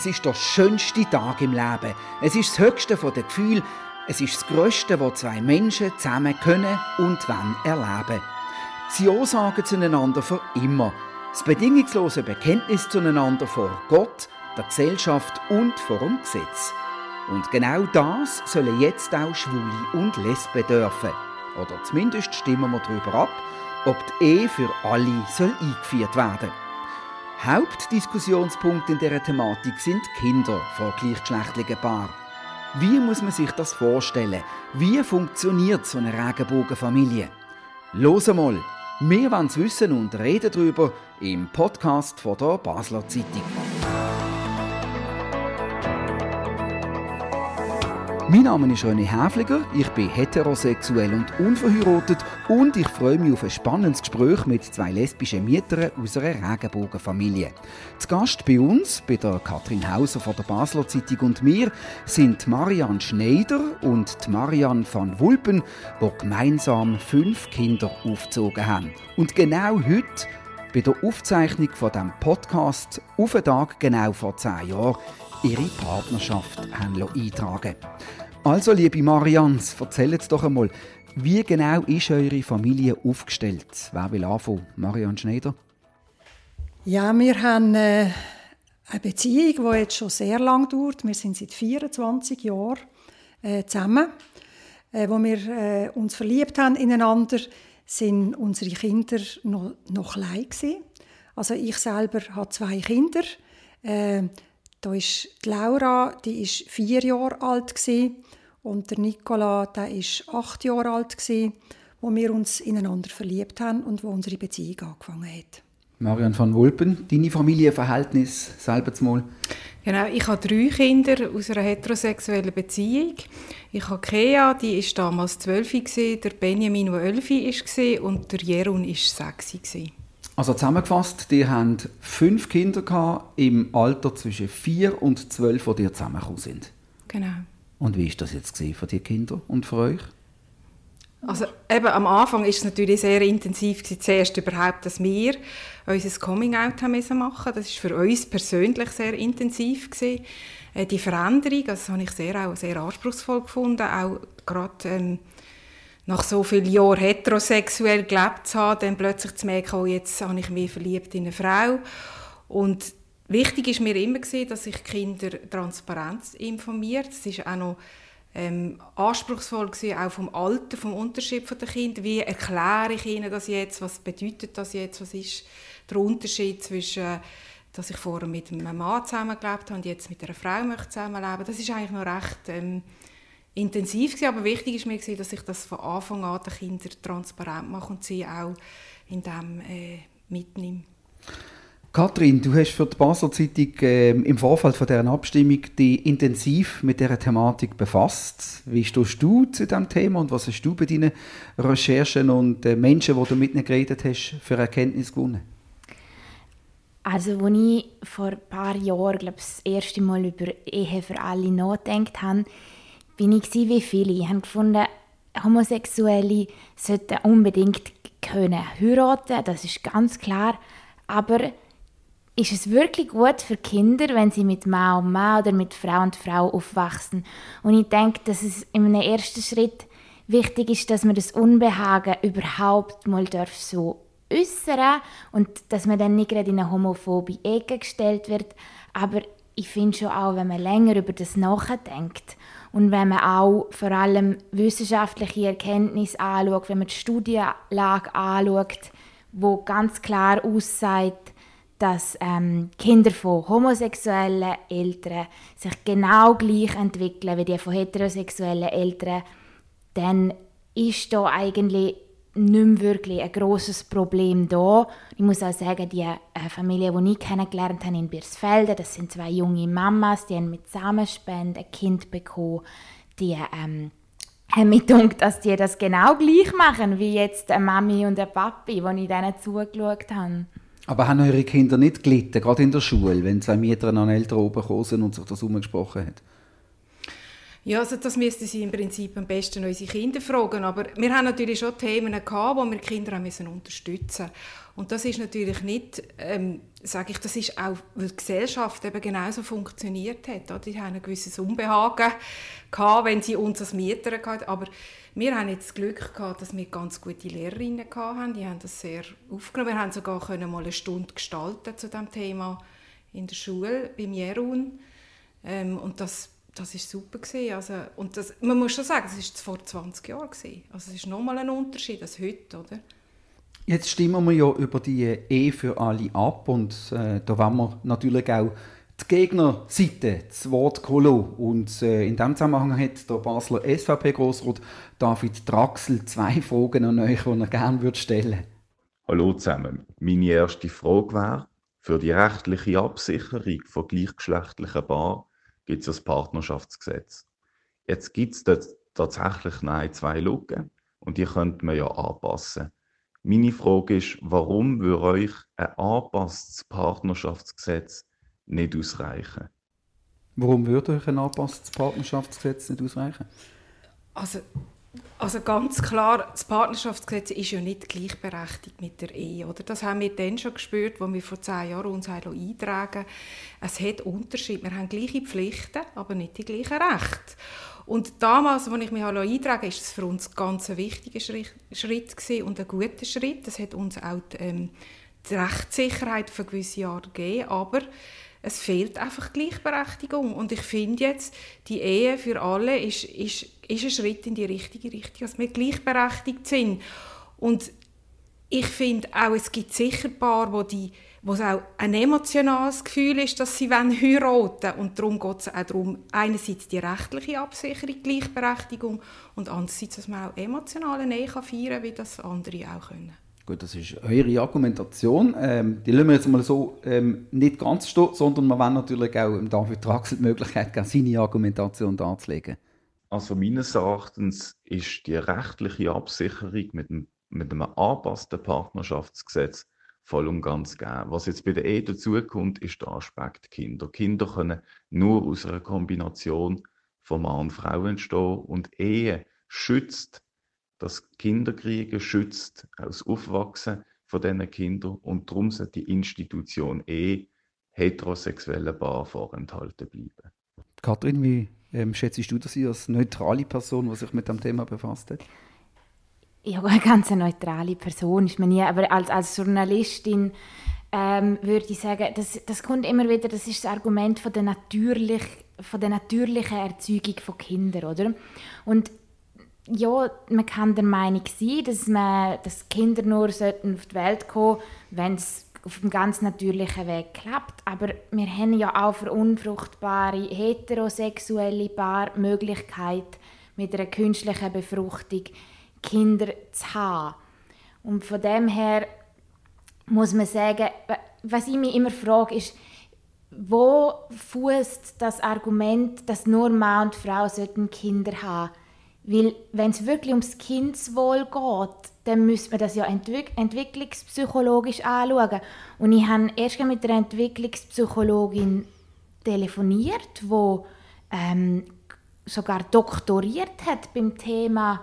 Es ist der schönste Tag im Leben. Es ist das höchste der Gefühle. Es ist das Größte, was zwei Menschen zusammen können und wollen erleben. Sie sagen zueinander für immer. Das bedingungslose Bekenntnis zueinander vor Gott, der Gesellschaft und vor dem Gesetz. Und genau das sollen jetzt auch Schwule und Lesben dürfen. Oder zumindest stimmen wir darüber ab, ob die Ehe für alle soll eingeführt werden Hauptdiskussionspunkt in dieser Thematik sind Kinder von gleichgeschlechtlichen Paaren. Wie muss man sich das vorstellen? Wie funktioniert so eine Regenbogenfamilie? Los mal, wir wollen es wissen und reden darüber im Podcast von der Basler Zeitung. Mein Name ist René Häfliger, ich bin heterosexuell und unverheiratet und ich freue mich auf ein spannendes Gespräch mit zwei lesbischen Müttern aus einer Regenbogenfamilie. Zu Gast bei uns, bei der Katrin Hauser von der Basler Zeitung und mir, sind Marianne Schneider und Marianne van Wulpen, die gemeinsam fünf Kinder aufgezogen haben. Und genau heute bei der Aufzeichnung von dem Podcast auf den Tag genau vor zehn Jahren ihre Partnerschaft haben eintragen Also, liebe Marians, erzählt doch einmal, wie genau ist eure Familie aufgestellt? Wer will anfangen? Marianne Schneider? Ja, wir haben äh, eine Beziehung, die jetzt schon sehr lang dauert. Wir sind seit 24 Jahren äh, zusammen. Äh, wo wir uns verliebt haben ineinander, sind unsere Kinder noch, noch klein gewesen. Also ich selber habe zwei Kinder. Äh, da ist die Laura, die ist vier Jahre alt gewesen, und der Nicola, der ist acht Jahre alt gewesen, wo wir uns ineinander verliebt haben und wo unsere Beziehung angefangen hat. Marian van Wulpen, deine Familienverhältnis selber mal? Genau, ich habe drei Kinder aus einer heterosexuellen Beziehung. Ich habe Kea, die ist damals zwölf, der Benjamin, der elf war und der Jerun war sechs. Also zusammengefasst, die haben fünf Kinder gehabt, im Alter zwischen vier und zwölf, die dir zusammengekommen sind. Genau. Und wie war das jetzt für die Kinder und für euch? Also eben am Anfang ist es natürlich sehr intensiv gewesen, zuerst überhaupt, dass wir unser Coming-out machen. Das ist für uns persönlich sehr intensiv gewesen. Äh, die Veränderung, also das habe ich sehr auch sehr anspruchsvoll gefunden, auch gerade ähm, nach so vielen Jahren heterosexuell gelebt zu haben, dann plötzlich zu merken, oh, jetzt habe ich mich verliebt in eine Frau. Und wichtig ist mir immer gewesen, dass ich Kinder transparent informiert. Das ist auch noch ähm, anspruchsvoll gewesen, auch vom Alter, vom Unterschied der Kinder. Wie erkläre ich ihnen das jetzt? Was bedeutet das jetzt? Was ist der Unterschied zwischen dass ich vorher mit einem Mann zusammengelebt habe und jetzt mit einer Frau möchte zusammenleben. Das ist eigentlich noch recht ähm, intensiv gewesen, aber wichtig ist mir gewesen, dass ich das von Anfang an den Kindern transparent mache und sie auch in dem äh, mitnehme. Kathrin, du hast für die Basler Zeitung äh, im Vorfeld von deren Abstimmung die intensiv mit dieser Thematik befasst. Wie stehst du zu diesem Thema und was hast du bei deinen Recherchen und äh, Menschen, die du mit ihnen geredet hast, für Erkenntnis gewonnen? Also, als ich vor ein paar Jahren glaub, das erste Mal über Ehe für alle nachgedacht habe, bin ich wie viele. Ich habe gefunden, Homosexuelle sollten unbedingt können heiraten, das ist ganz klar. Aber ist es wirklich gut für Kinder, wenn sie mit Mann und Mann oder mit Frau und Frau aufwachsen? Und ich denke, dass es in einem ersten Schritt wichtig ist, dass man das Unbehagen überhaupt mal darf so äußern und dass man dann nicht gerade in eine homophobe Ecke gestellt wird. Aber ich finde schon auch, wenn man länger über das nachdenkt und wenn man auch vor allem wissenschaftliche Erkenntnisse anschaut, wenn man die Studienlage anschaut, wo ganz klar aussagt, dass ähm, Kinder von homosexuellen Eltern sich genau gleich entwickeln wie die von heterosexuellen Eltern, dann ist da eigentlich nicht mehr wirklich ein grosses Problem da. Ich muss auch sagen, die äh, Familie, die ich kennengelernt habe in Birsfelden, das sind zwei junge Mamas, die haben mit Samenspenden ein Kind bekommen. Die ähm, haben mir gedacht, dass die das genau gleich machen, wie jetzt eine Mami und ein Papi, die ich denen zugeschaut habe. Aber haben eure Kinder nicht gelitten, gerade in der Schule, wenn zwei Mieter an Eltern oben gekommen sind und sich das umgesprochen haben? Ja, also das müssten Sie im Prinzip am besten unsere Kinder fragen. Aber wir haben natürlich schon Themen gehabt, wo wir Kinder müssen unterstützen müssen. Und das ist natürlich nicht, ähm, sage ich, das ist auch, weil die Gesellschaft eben genauso funktioniert hat. Oder? Die haben ein gewisses Unbehagen gehabt, wenn sie uns als Mieter hatten. Aber wir haben jetzt das Glück gehabt, dass wir ganz gute Lehrerinnen hatten. Die haben das sehr aufgenommen. Wir haben sogar können mal eine Stunde gestalten zu dem Thema in der Schule beim Jerun. Ähm, und das das ist super gewesen. Also, und das, man muss schon sagen, das ist vor 20 Jahren gewesen. Also es ist nochmal ein Unterschied als heute, oder? Jetzt stimmen wir ja über die Ehe für alle ab und äh, da wollen wir natürlich auch die Gegnerseite das Wort geholt. Und äh, in diesem Zusammenhang hat der Basler SVP-Grossrat David Draxel zwei Fragen an euch, die er gerne stellen würde. Hallo zusammen. Meine erste Frage wäre, für die rechtliche Absicherung von gleichgeschlechtlichen Paaren gibt es das Partnerschaftsgesetz. Jetzt gibt es tatsächlich nein, zwei Lücken und die könnte man ja anpassen. Meine Frage ist, warum würde euch ein angepasstes Partnerschaftsgesetz nicht ausreichen? Warum würde euch ein angepasstes Partnerschaftsgesetz nicht ausreichen? Also also ganz klar, das Partnerschaftsgesetz ist ja nicht gleichberechtigt mit der Ehe. Oder? Das haben wir dann schon gespürt, als wir vor zehn Jahren uns eintragen Es hat Unterschied. Wir haben gleiche Pflichten, aber nicht die gleichen Rechte. Und damals, als ich mich eintragen ist es für uns ein ganz wichtiger Schritt, Schritt und ein guter Schritt. Das hat uns auch die, ähm, die Rechtssicherheit für gewisse Jahre gegeben. Aber es fehlt einfach Gleichberechtigung. Und ich finde jetzt, die Ehe für alle ist, ist, ist ein Schritt in die richtige Richtung, dass wir gleichberechtigt sind. Und ich finde auch, es gibt sicher Paare, wo, die, wo es auch ein emotionales Gefühl ist, dass sie heiraten wollen. Und darum geht es auch darum, einerseits die rechtliche Absicherung, Gleichberechtigung und andererseits, dass man auch emotionale Nähe feiern kann, wie das andere auch können. Gut, das ist eure Argumentation. Ähm, die lassen wir jetzt mal so ähm, nicht ganz stehen, sondern wir wollen natürlich auch im David Draxel die Möglichkeit geben, seine Argumentation darzulegen. Also meines Erachtens ist die rechtliche Absicherung mit einem, mit einem angepassten Partnerschaftsgesetz voll und ganz gegeben. Was jetzt bei der Ehe dazukommt, ist der Aspekt Kinder. Kinder können nur aus einer Kombination von Mann und Frau entstehen und Ehe schützt das Kinderkriegen schützt aus Aufwachsen von diesen Kindern und darum sollte die Institution eh heterosexuellen Paar vorenthalten bleiben. Kathrin, wie ähm, schätzt du das als neutrale Person, die sich mit dem Thema befasst hat? Ja, eine ganz neutrale Person ist man nie, aber als, als Journalistin ähm, würde ich sagen, das, das kommt immer wieder, das ist das Argument von der, natürlich, von der natürlichen Erzeugung von Kindern, oder? Und ja, man kann der Meinung sein, dass, man, dass Kinder nur auf die Welt kommen wenn es auf einem ganz natürlichen Weg klappt. Aber wir haben ja auch für unfruchtbare heterosexuelle Paar Möglichkeit, mit einer künstlichen Befruchtung Kinder zu haben. Und von dem her muss man sagen, was ich mich immer frage, ist, wo fußt das Argument, dass nur Mann und Frau Kinder haben sollten? Weil wenn es wirklich ums Kindeswohl geht, dann müsste man das ja entwick entwicklungspsychologisch anschauen. Und ich habe erst mit einer Entwicklungspsychologin telefoniert, die ähm, sogar doktoriert hat beim Thema,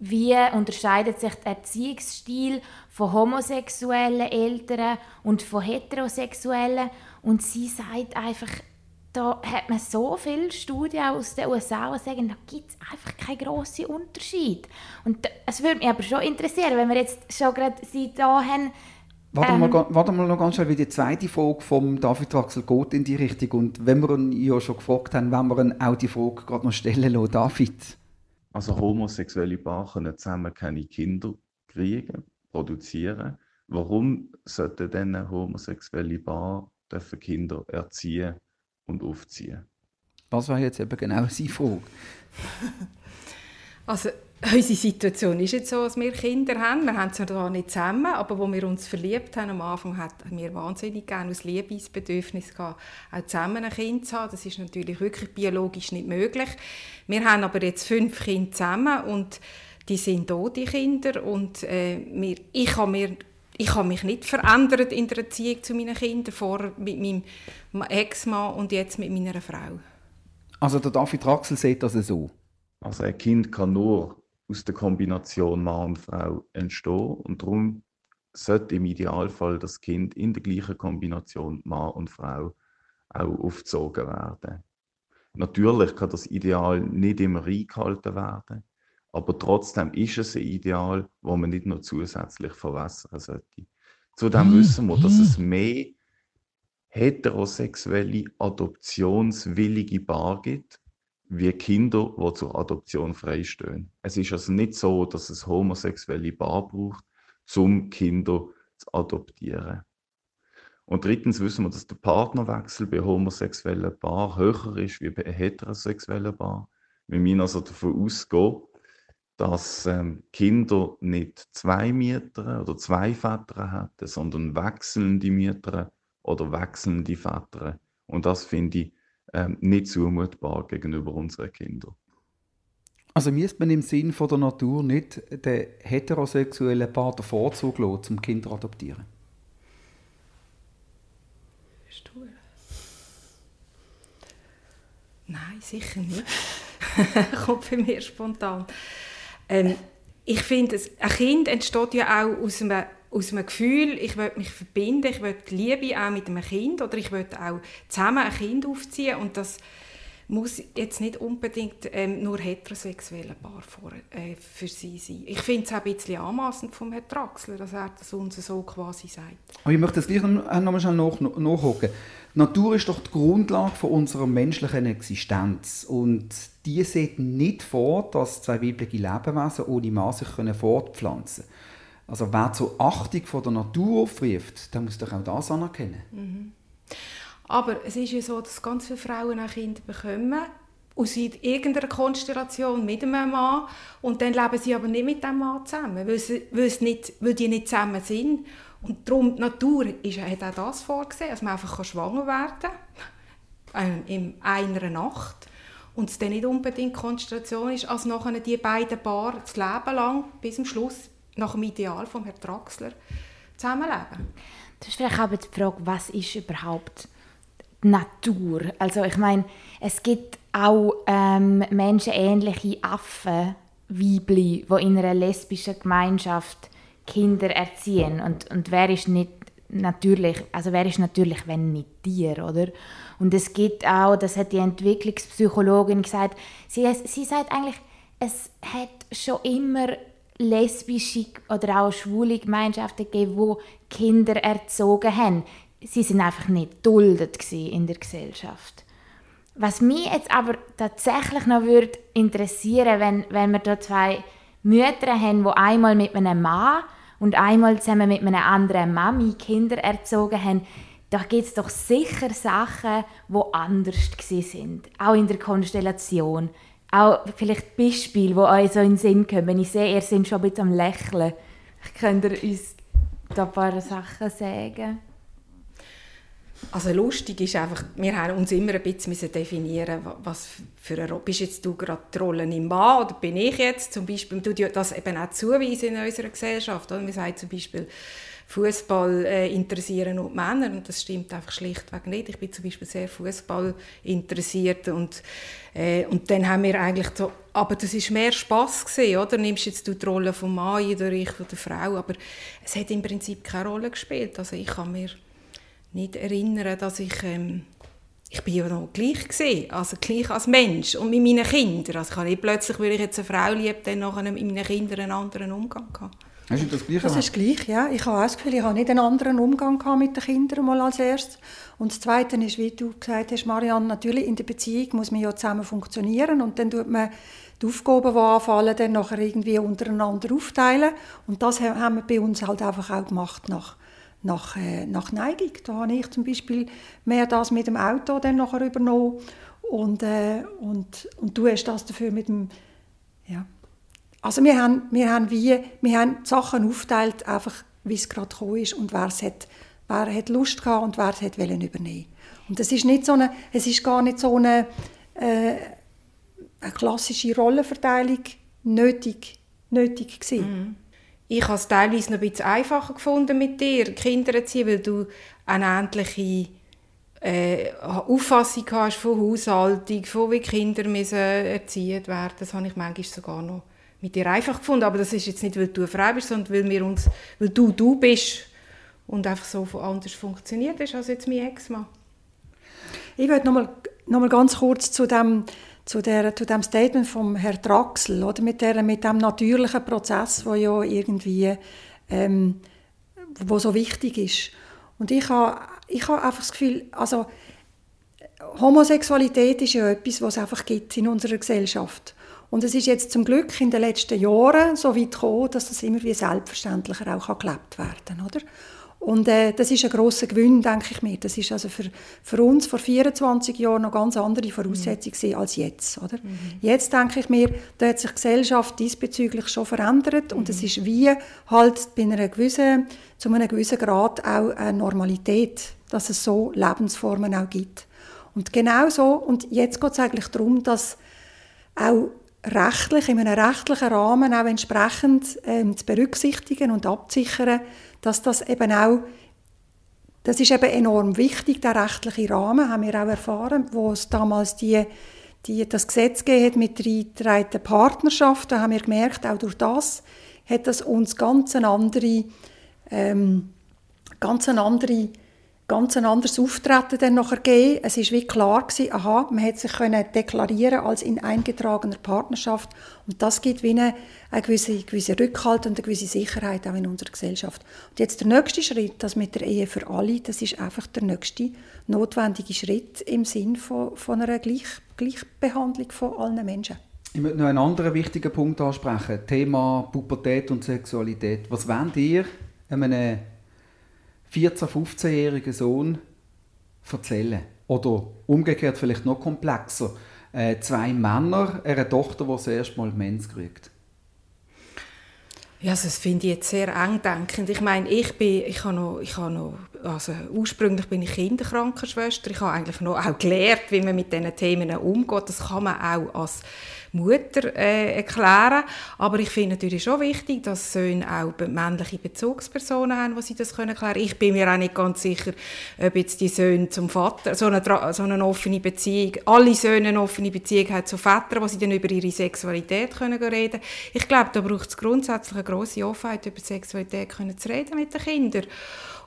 wie unterscheidet sich der Erziehungsstil von homosexuellen Eltern und von heterosexuellen. Und sie sagt einfach, da hat man so viele Studien aus den USA, die sagen, da gibt es einfach keinen grossen Unterschied. Und es würde mich aber schon interessieren, wenn wir jetzt schon gerade sie da haben, Warte, ähm, mal, warte mal noch ganz schnell, wie die zweite Frage vom David Draxel geht in die Richtung. Und wenn wir ihn ja schon gefragt haben, wenn wir ihn auch die Frage gerade noch stellen lassen, David. Also homosexuelle Paare können zusammen keine Kinder kriegen, produzieren. Warum sollten dann homosexuelle Paare Kinder erziehen und aufziehen. Was war jetzt eben genau seine Frage? also unsere Situation ist jetzt so, dass wir Kinder haben. Wir haben sie zwar nicht zusammen, aber wo wir uns verliebt haben, am Anfang hatten wir wahnsinnig gerne aus Liebesbedürfnis gehabt, auch zusammen ein Kind zu haben. Das ist natürlich wirklich biologisch nicht möglich. Wir haben aber jetzt fünf Kinder zusammen und die sind da, die Kinder. Und äh, wir, ich habe mir ich habe mich nicht verändert in der Erziehung zu meinen Kindern, vorher mit meinem Ex-Mann und jetzt mit meiner Frau. Also der David Raxel sieht das so. Also ein Kind kann nur aus der Kombination Mann und Frau entstehen und darum sollte im Idealfall das Kind in der gleichen Kombination Mann und Frau auch aufgezogen werden. Natürlich kann das Ideal nicht immer eingehalten werden, aber trotzdem ist es ein Ideal, das man nicht noch zusätzlich verwässern sollte. Zudem mhm. wissen wir, dass es mehr heterosexuelle, adoptionswillige Paar gibt, wie Kinder, die zur Adoption freistehen. Es ist also nicht so, dass es homosexuelle Paar braucht, um Kinder zu adoptieren. Und drittens wissen wir, dass der Partnerwechsel bei homosexuellen Paaren höher ist wie bei heterosexuellen Paaren. Wir müssen also davon ausgehen, dass ähm, Kinder nicht zwei Mütter oder zwei Väter hätten, sondern wechselnde Mütter oder wechselnde Väter. Und das finde ich ähm, nicht zumutbar gegenüber unseren Kindern. Also müsste man im Sinn von der Natur nicht den heterosexuellen Paar den Vorzug lassen, um Kinder zu adoptieren? Stuhl. Nein, sicher nicht. Kommt bei mir spontan. Ähm, ich finde, ein Kind entsteht ja auch aus einem, aus einem Gefühl, ich will mich verbinden, ich will Liebe auch mit einem Kind oder ich will auch zusammen ein Kind aufziehen und das muss jetzt nicht unbedingt ähm, nur heterosexuelle Paar vor, äh, für sie sein. Ich finde es auch ein bisschen anmassend vom Herrn Traxler, dass er das uns so quasi sagt. Aber ich möchte das gleich noch, noch mal schnell nach, nachhocken. Natur ist doch die Grundlage von unserer menschlichen Existenz und die sieht nicht vor, dass zwei weibliche Lebewesen ohne Mann sich fortpflanzen können. Also wer zur Achtung von der Natur aufruft, der muss doch auch das anerkennen. Mhm. Aber es ist ja so, dass ganz viele Frauen auch Kinder bekommen aus irgendeiner Konstellation mit einem Mann und dann leben sie aber nicht mit dem Mann zusammen, weil, sie, weil, nicht, weil die nicht zusammen sind. Und darum, die Natur ist, hat auch das vorgesehen, dass man einfach schwanger werden kann, äh, in einer Nacht. Und es dann nicht unbedingt Konstellation ist, als nachher die beiden Paare das Leben lang, bis zum Schluss, nach dem Ideal von Herrn Traxler, zusammenleben. Das ist vielleicht aber die Frage, was ist überhaupt Natur. Also ich meine, es gibt auch ähm, menschenähnliche Affen, Weibli, die in einer lesbischen Gemeinschaft Kinder erziehen. Und, und wer ist nicht natürlich, also wer ist natürlich, wenn nicht Tier, oder? Und es gibt auch, das hat die Entwicklungspsychologin gesagt, sie, sie sagt eigentlich, es hat schon immer lesbische oder auch schwule Gemeinschaften gegeben, wo Kinder erzogen haben sie sind einfach nicht duldet in der Gesellschaft. Was mich jetzt aber tatsächlich noch würde interessieren, wenn, wenn wir da zwei Mütter haben, die einmal mit einem Mann und einmal zusammen mit einer anderen Mami Kinder erzogen haben, da gibt es doch sicher Sachen, die anders sind. Auch in der Konstellation. Auch vielleicht Beispiele, die euch so in den Sinn kommen. Ich sehe, ihr seid schon ein bisschen am Lächeln. Könnt ihr uns da ein paar Sachen sagen? Also lustig ist einfach, wir haben uns immer ein bisschen definieren was für eine Rolle. Bist jetzt du gerade die Rolle im Mann oder bin ich jetzt? Zum Beispiel, ja das eben auch zuweisen in unserer Gesellschaft. Oder? Man sagt zum Beispiel, Fußball äh, interessieren nur Männer und das stimmt einfach schlichtweg nicht. Ich bin zum Beispiel sehr Fußball interessiert und, äh, und dann haben wir eigentlich so, aber das ist mehr Spaß gesehen, oder? Nimmst jetzt du die Rolle vom Mann oder ich von der Frau, aber es hat im Prinzip keine Rolle gespielt. Also ich habe mir nicht erinnern, dass ich ähm, ich bin ja noch gleich gesehen, also gleich als Mensch und mit meinen Kindern. Also ich habe nicht plötzlich, weil ich jetzt eine Frau liebe, dann nachher mit meinen Kindern einen anderen Umgang gehabt. Hast du das Gleiche? Das ist gleich, ja. Ich habe auch das Gefühl, ich habe nicht einen anderen Umgang gehabt mit den Kindern mal als erstes. Und das Zweite ist, wie du gesagt hast, Marianne, natürlich in der Beziehung muss man ja zusammen funktionieren und dann tut man die Aufgaben, die anfallen, dann nachher irgendwie untereinander aufteilen. Und das haben wir bei uns halt einfach auch gemacht nach nach, äh, nach Neigung. Da habe ich zum Beispiel mehr das mit dem Auto dann nachher übernommen und, äh, und, und du hast das dafür mit dem, ja. Also wir haben, wir haben, wie, wir haben die Sachen aufgeteilt, einfach wie es gerade gekommen ist und wer, es hat, wer hat Lust gehabt und wer es hat wollen übernehmen. Und es ist, nicht so eine, es ist gar nicht so eine, äh, eine klassische Rollenverteilung nötig, nötig gewesen. Mhm. Ich habe es teilweise noch ein bisschen einfacher gefunden mit dir, Kinder zu ziehen, weil du eine ähnliche äh, Auffassung hast von Haushaltung, von wie Kinder müssen erziehen werden. Das habe ich manchmal sogar noch mit dir einfach gefunden. Aber das ist jetzt nicht, weil du eine Frau bist, sondern weil, wir uns, weil du du bist und einfach so anders funktioniert ist als jetzt mein Ex-Mann. Ich würde noch mal, noch mal ganz kurz zu dem, zu, der, zu dem Statement von Herrn Draxel, oder? Mit, der, mit dem natürlichen Prozess, wo ja irgendwie ähm, wo so wichtig ist. Und ich habe, ich habe einfach das Gefühl, also Homosexualität ist ja etwas, was es einfach gibt in unserer Gesellschaft. Und es ist jetzt zum Glück in den letzten Jahren so weit gekommen, dass das immer wie selbstverständlicher auch gelebt werden kann. Und äh, das ist ein grosser Gewinn, denke ich mir. Das ist also für, für uns vor 24 Jahren noch ganz andere Voraussetzungen mhm. als jetzt. Oder? Mhm. Jetzt denke ich mir, da hat sich die Gesellschaft diesbezüglich schon verändert und es mhm. ist wie halt bei einer gewissen, zu einem gewissen Grad auch eine Normalität, dass es so Lebensformen auch gibt. Und genau so, und jetzt geht es eigentlich darum, dass auch rechtlich, in einem rechtlichen Rahmen auch entsprechend ähm, zu berücksichtigen und abzusichern, dass das eben auch, das ist eben enorm wichtig, der rechtliche Rahmen, haben wir auch erfahren, wo es damals die, die, das Gesetz gegeben mit der Partnerschaft, da haben wir gemerkt, auch durch das hat das uns ganz eine andere, ähm, ganz eine andere ganz ein anderes Auftreten dann nachher gegeben. Es ist wie klar gewesen, aha, man hätte sich können deklarieren als in eingetragener Partnerschaft und das gibt wie eine, eine gewisse, gewisse Rückhalt und eine gewisse Sicherheit auch in unserer Gesellschaft. Und jetzt der nächste Schritt, das mit der Ehe für alle, das ist einfach der nächste notwendige Schritt im Sinn von, von einer Gleich, Gleichbehandlung von allen Menschen. Ich möchte noch einen anderen wichtigen Punkt ansprechen, Thema Pubertät und Sexualität. Was wollt ihr einem 14-, 15-jährigen Sohn erzählen? Oder umgekehrt vielleicht noch komplexer, äh, zwei Männer, eine Tochter, die das erste Mal Mens kriegt. Ja, also das finde ich jetzt sehr eng denkend. Ich meine, ich bin, ich habe noch, ich habe noch, also ursprünglich bin ich Kinderkrankenschwester. Ich habe eigentlich noch auch gelernt, wie man mit diesen Themen umgeht. Das kann man auch als Mutter äh, erklären. Aber ich finde natürlich schon wichtig, dass Söhne auch männliche Bezugspersonen haben, die sie das können erklären können. Ich bin mir auch nicht ganz sicher, ob jetzt die Söhne zum Vater, so eine, so eine offene Beziehung, alle Söhne eine offene Beziehung haben zu Vätern, wo sie dann über ihre Sexualität können reden Ich glaube, da braucht es grundsätzlich eine grosse Offenheit, über Sexualität können zu reden mit den Kindern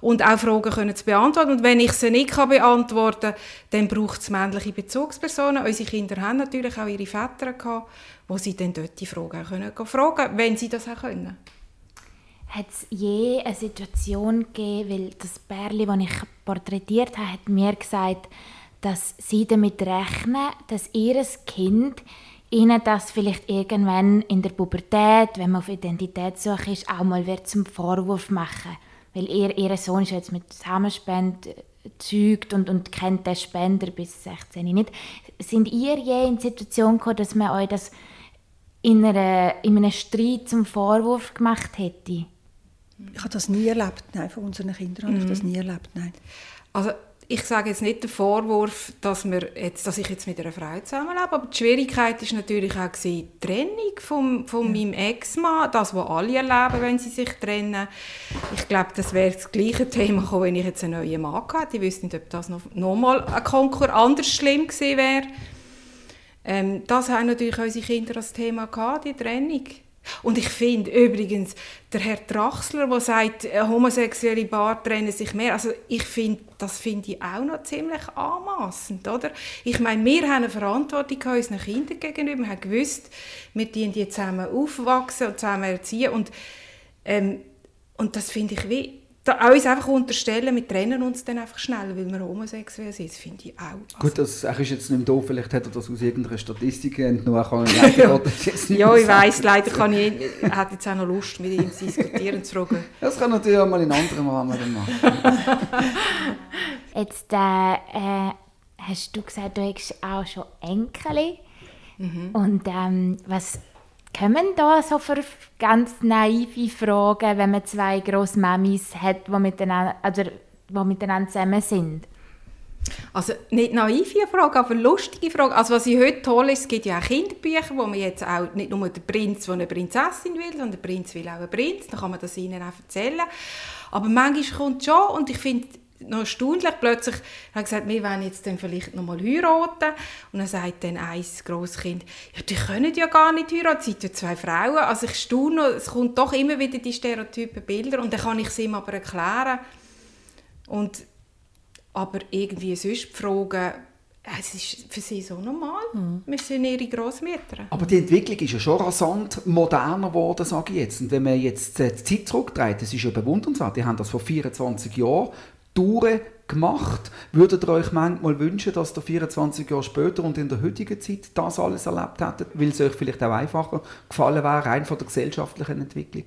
und auch Fragen können zu beantworten. Und wenn ich sie nicht kann beantworten kann, dann braucht es männliche Bezugspersonen. Unsere Kinder haben natürlich auch ihre Väter gehabt, wo sie dann dort die Fragen können fragen wenn sie das auch können. Hat es je eine Situation gegeben, weil das Bärli, das ich porträtiert habe, hat mir gesagt, dass sie damit rechnen, dass ihr Kind ihnen das vielleicht irgendwann in der Pubertät, wenn man auf Identitätssuche ist, auch mal wird zum Vorwurf machen weil ihr, ihr Sohn ist jetzt mit Samenspende zeugt und, und kennt den Spender bis 16 nicht. Sind ihr je in die Situation gekommen, dass man euch das in, einer, in einem Streit zum Vorwurf gemacht hätte? Ich habe das nie erlebt, nein, von unseren Kindern habe ich das mhm. nie erlebt, nein. Also ich sage jetzt nicht den Vorwurf, dass, wir jetzt, dass ich jetzt mit einer Frau zusammenlebe, aber die Schwierigkeit ist natürlich auch die Trennung von, von ja. meinem Ex-Mann, das, was alle erleben, wenn sie sich trennen. Ich glaube, das wäre das gleiche Thema gekommen, wenn ich jetzt einen neuen Mann hatte. Ich wüsste nicht, ob das noch, noch mal ein Konkur anders schlimm gewesen wäre. Ähm, das haben natürlich unsere Kinder als Thema gehabt, die Trennung. Und ich finde übrigens, der Herr Drachsler, der sagt, äh, homosexuelle Paar trennen sich mehr, also ich finde, das finde ich auch noch ziemlich anmaßend, oder? Ich meine, wir haben eine Verantwortung unseren Kindern gegenüber, wir haben gewusst, wir die zusammen aufwachsen und zusammen erziehen und, ähm, und das finde ich wie da uns einfach unterstellen, wir trennen uns dann einfach schnell, weil wir homosexuell sind, das finde ich auch. Also Gut, das ist jetzt nicht mehr doof, vielleicht hat er das aus irgendeiner Statistik entnommen. ja, ja ich weiss, leider kann ich, ich hätte jetzt auch noch Lust, mit ihm zu diskutieren, zu fragen. Das kann natürlich auch mal in anderen Rahmen machen. jetzt äh, äh, hast du gesagt, du hast auch schon Enkel. Mhm. Und ähm, was kommen da so für ganz naive Fragen, wenn man zwei grosse Mamis hat, die miteinander, also, die miteinander zusammen sind? Also nicht naive Frage, aber lustige Frage. Also was ich heute toll ist, es gibt ja auch Kinderbücher, wo man jetzt auch nicht nur der Prinz, der eine Prinzessin will, sondern der Prinz will auch einen Prinz, dann kann man das ihnen auch erzählen. Aber manchmal kommt schon, und ich finde, noch stundlich. Plötzlich haben gesagt, wir wollen jetzt dann vielleicht noch mal heiraten. Und dann sagt dann ein Grosskind, ja, die können ja gar nicht heiraten, sie sind ja zwei Frauen. Also ich staune, es kommt doch immer wieder die stereotypen Bilder und dann kann ich es ihm aber erklären. Und, aber irgendwie sonst fragen, es ist für sie so normal. Mhm. Wir sind ihre Großmütter. Aber die Entwicklung ist ja schon rasant moderner geworden, sage ich jetzt. Und wenn man jetzt die Zeit zurückdreht, das ist ja bewundernswert. Die haben das vor 24 Jahren gemacht. Würdet ihr euch manchmal wünschen, dass ihr 24 Jahre später und in der heutigen Zeit das alles erlebt hättet, weil es euch vielleicht auch einfacher gefallen wäre, rein von der gesellschaftlichen Entwicklung?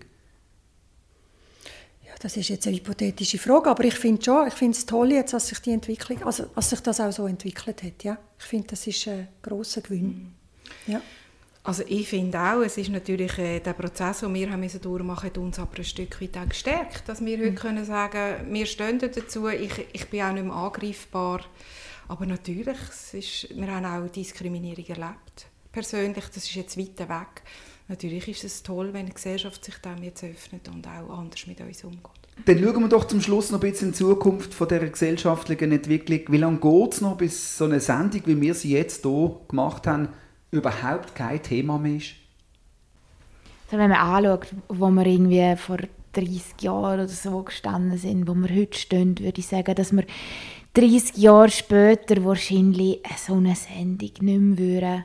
Ja, das ist jetzt eine hypothetische Frage, aber ich finde schon, ich finde es toll jetzt, dass sich die Entwicklung, also dass sich das auch so entwickelt hat. Ja, ich finde, das ist ein großer Gewinn. Ja. Also ich finde auch, es ist natürlich äh, der Prozess, den wir haben müssen durchmachen hat uns aber ein Stück weit auch gestärkt, dass wir heute mhm. können sagen, wir stehen dazu, ich, ich bin auch nicht mehr angreifbar, aber natürlich, es ist, wir haben auch Diskriminierung erlebt. Persönlich, das ist jetzt weit weg. Natürlich ist es toll, wenn die Gesellschaft sich dem jetzt öffnet und auch anders mit uns umgeht. Dann schauen wir doch zum Schluss noch ein bisschen in die Zukunft von dieser gesellschaftlichen Entwicklung. Wie lange geht es noch, bis so eine Sendung, wie wir sie jetzt hier gemacht haben, überhaupt kein Thema mehr ist? Also wenn man anschaut, wo wir irgendwie vor 30 Jahren oder so gestanden sind, wo wir heute stehen, würde ich sagen, dass wir 30 Jahre später wahrscheinlich so eine Sendung nicht mehr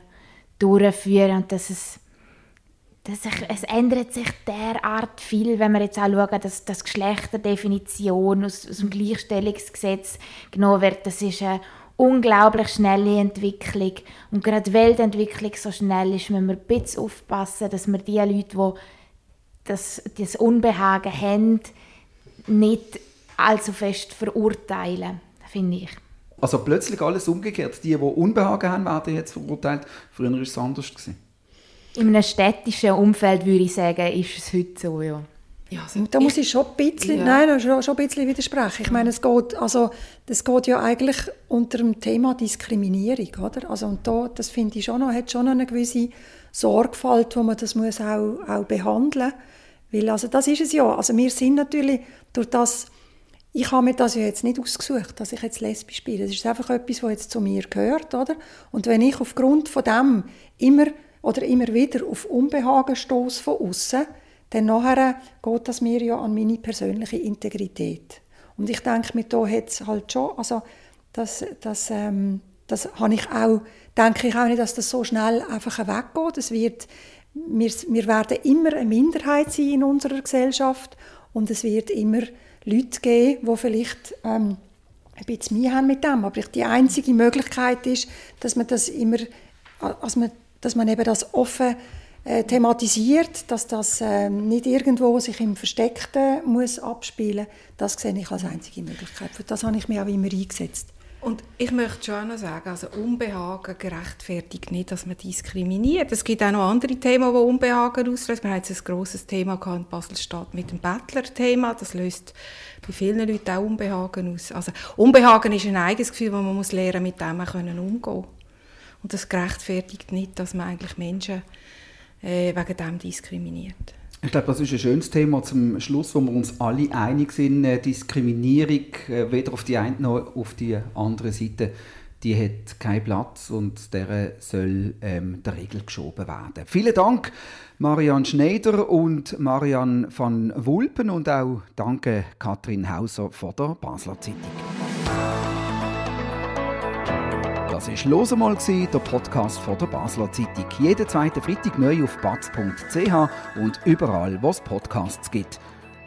durchführen und dass es dass sich, es ändert sich derart viel, wenn wir jetzt auch schauen, dass das Geschlechterdefinition aus, aus dem Gleichstellungsgesetz genommen wird. Das ist eine unglaublich schnelle Entwicklung. Und gerade die Weltentwicklung so schnell ist, müssen wir ein bisschen aufpassen, dass wir die Leute, die das, das Unbehagen haben, nicht allzu fest verurteilen, finde ich. Also plötzlich alles umgekehrt. Die, die Unbehagen haben, werden jetzt verurteilt. Früher war es anders. In einem städtischen Umfeld würde ich sagen, ist es heute so, ja. Ja, also da muss ich schon ein bisschen, ja. nein, schon, schon ein bisschen widersprechen. Ich meine, es geht, also, das geht ja eigentlich unter dem Thema Diskriminierung, oder? Also, und da, das finde ich schon noch, hat schon eine gewisse Sorgfalt, wo man das muss auch, auch behandeln muss. Weil, also, das ist es ja. Also, wir sind natürlich durch das, ich habe mir das ja jetzt nicht ausgesucht, dass ich jetzt lesbisch bin. Das ist einfach etwas, was jetzt zu mir gehört, oder? Und wenn ich aufgrund von dem immer oder immer wieder auf Unbehagen stoße von außen, dann nachher geht das mir ja an meine persönliche Integrität. Und ich denke, mit da hat es halt schon, also das, das, ähm, das habe ich auch, denke ich auch nicht, dass das so schnell einfach weggeht. Es wird, wir, wir werden immer eine Minderheit sein in unserer Gesellschaft und es wird immer Leute geben, die vielleicht ähm, ein bisschen mehr haben mit dem. Aber die einzige Möglichkeit ist, dass man das immer, also man, dass man eben das offen äh, thematisiert, dass das äh, nicht irgendwo sich im Versteckten muss abspielen Das sehe ich als einzige Möglichkeit. Für das habe ich mich auch immer eingesetzt. Und ich möchte schon noch sagen, also Unbehagen gerechtfertigt nicht, dass man diskriminiert. Es gibt auch noch andere Themen, die Unbehagen auslösen. Wir hatten jetzt ein grosses Thema in Basel-Stadt mit dem Bettler-Thema. Das löst bei vielen Leuten auch Unbehagen aus. Also Unbehagen ist ein eigenes Gefühl, das man muss lernen, mit dem man umgehen können. Und das gerechtfertigt nicht, dass man eigentlich Menschen äh, wegen dem diskriminiert. Ich glaube, das ist ein schönes Thema zum Schluss, wo wir uns alle einig sind. Äh, Diskriminierung äh, weder auf die eine noch auf die andere Seite, die hat keinen Platz und der soll ähm, der Regel geschoben werden. Vielen Dank, Marianne Schneider und Marianne van Wulpen und auch danke Katrin Hauser von der Basler Zeitung. Das war «Los einmal», der Podcast von der Basler Zeitung. Jeden zweiten Freitag neu auf batz.ch und überall, wo es Podcasts gibt.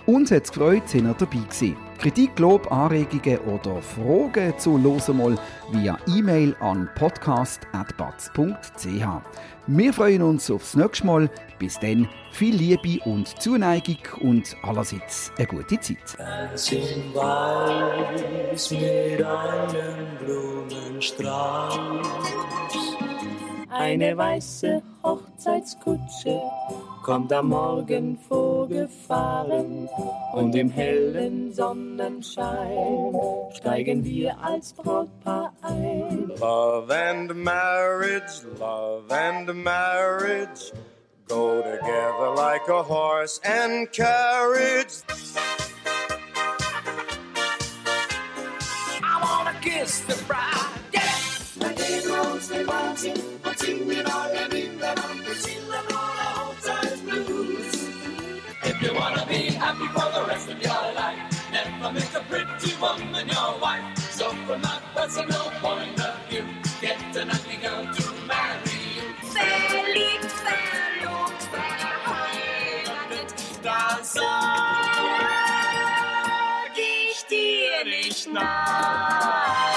Uns hat es gefreut, sind ihr dabei gewesen. Kritik, Lob, Anregungen oder Fragen zu «Los einmal» via E-Mail an podcast.batz.ch. Wir freuen uns aufs nächste Mal. Bis dann viel Liebe und Zuneigung und allerseits eine gute Zeit. Ganz in Weiß mit einem Blumenstrauß. Eine weiße Hochzeitskutsche kommt am Morgen vorgefahren und im hellen Sonnenschein steigen wir als Brautpaar ein. Love and marriage, love and marriage go together like a horse and carriage. Mr. Bride. Get it! Na gehen wir uns den Wahnsinn und singen pretty woman your wife. So from that personal point of view, get an ugly girl to marry you. Verliebt, verlobt, verheiratet, das sag ich dir nicht nach.